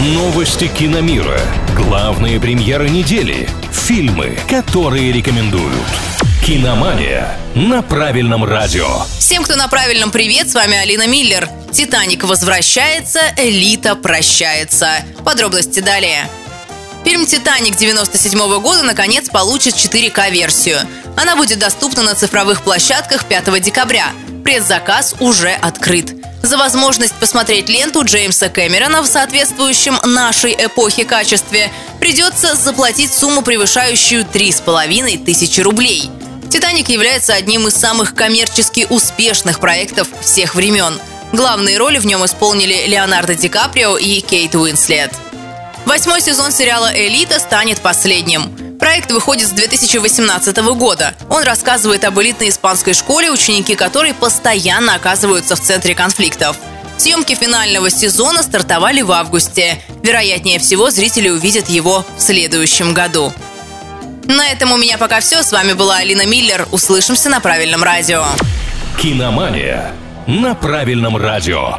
Новости киномира. Главные премьеры недели. Фильмы, которые рекомендуют. Киномания на правильном радио. Всем, кто на правильном привет, с вами Алина Миллер. «Титаник» возвращается, «Элита» прощается. Подробности далее. Фильм «Титаник» 97 года наконец получит 4К-версию. Она будет доступна на цифровых площадках 5 декабря. Предзаказ уже открыт. За возможность посмотреть ленту Джеймса Кэмерона в соответствующем нашей эпохе качестве придется заплатить сумму, превышающую 3,5 тысячи рублей. «Титаник» является одним из самых коммерчески успешных проектов всех времен. Главные роли в нем исполнили Леонардо Ди Каприо и Кейт Уинслет. Восьмой сезон сериала «Элита» станет последним. Проект выходит с 2018 года. Он рассказывает об элитной испанской школе, ученики которой постоянно оказываются в центре конфликтов. Съемки финального сезона стартовали в августе. Вероятнее всего, зрители увидят его в следующем году. На этом у меня пока все. С вами была Алина Миллер. Услышимся на правильном радио. Киномания на правильном радио.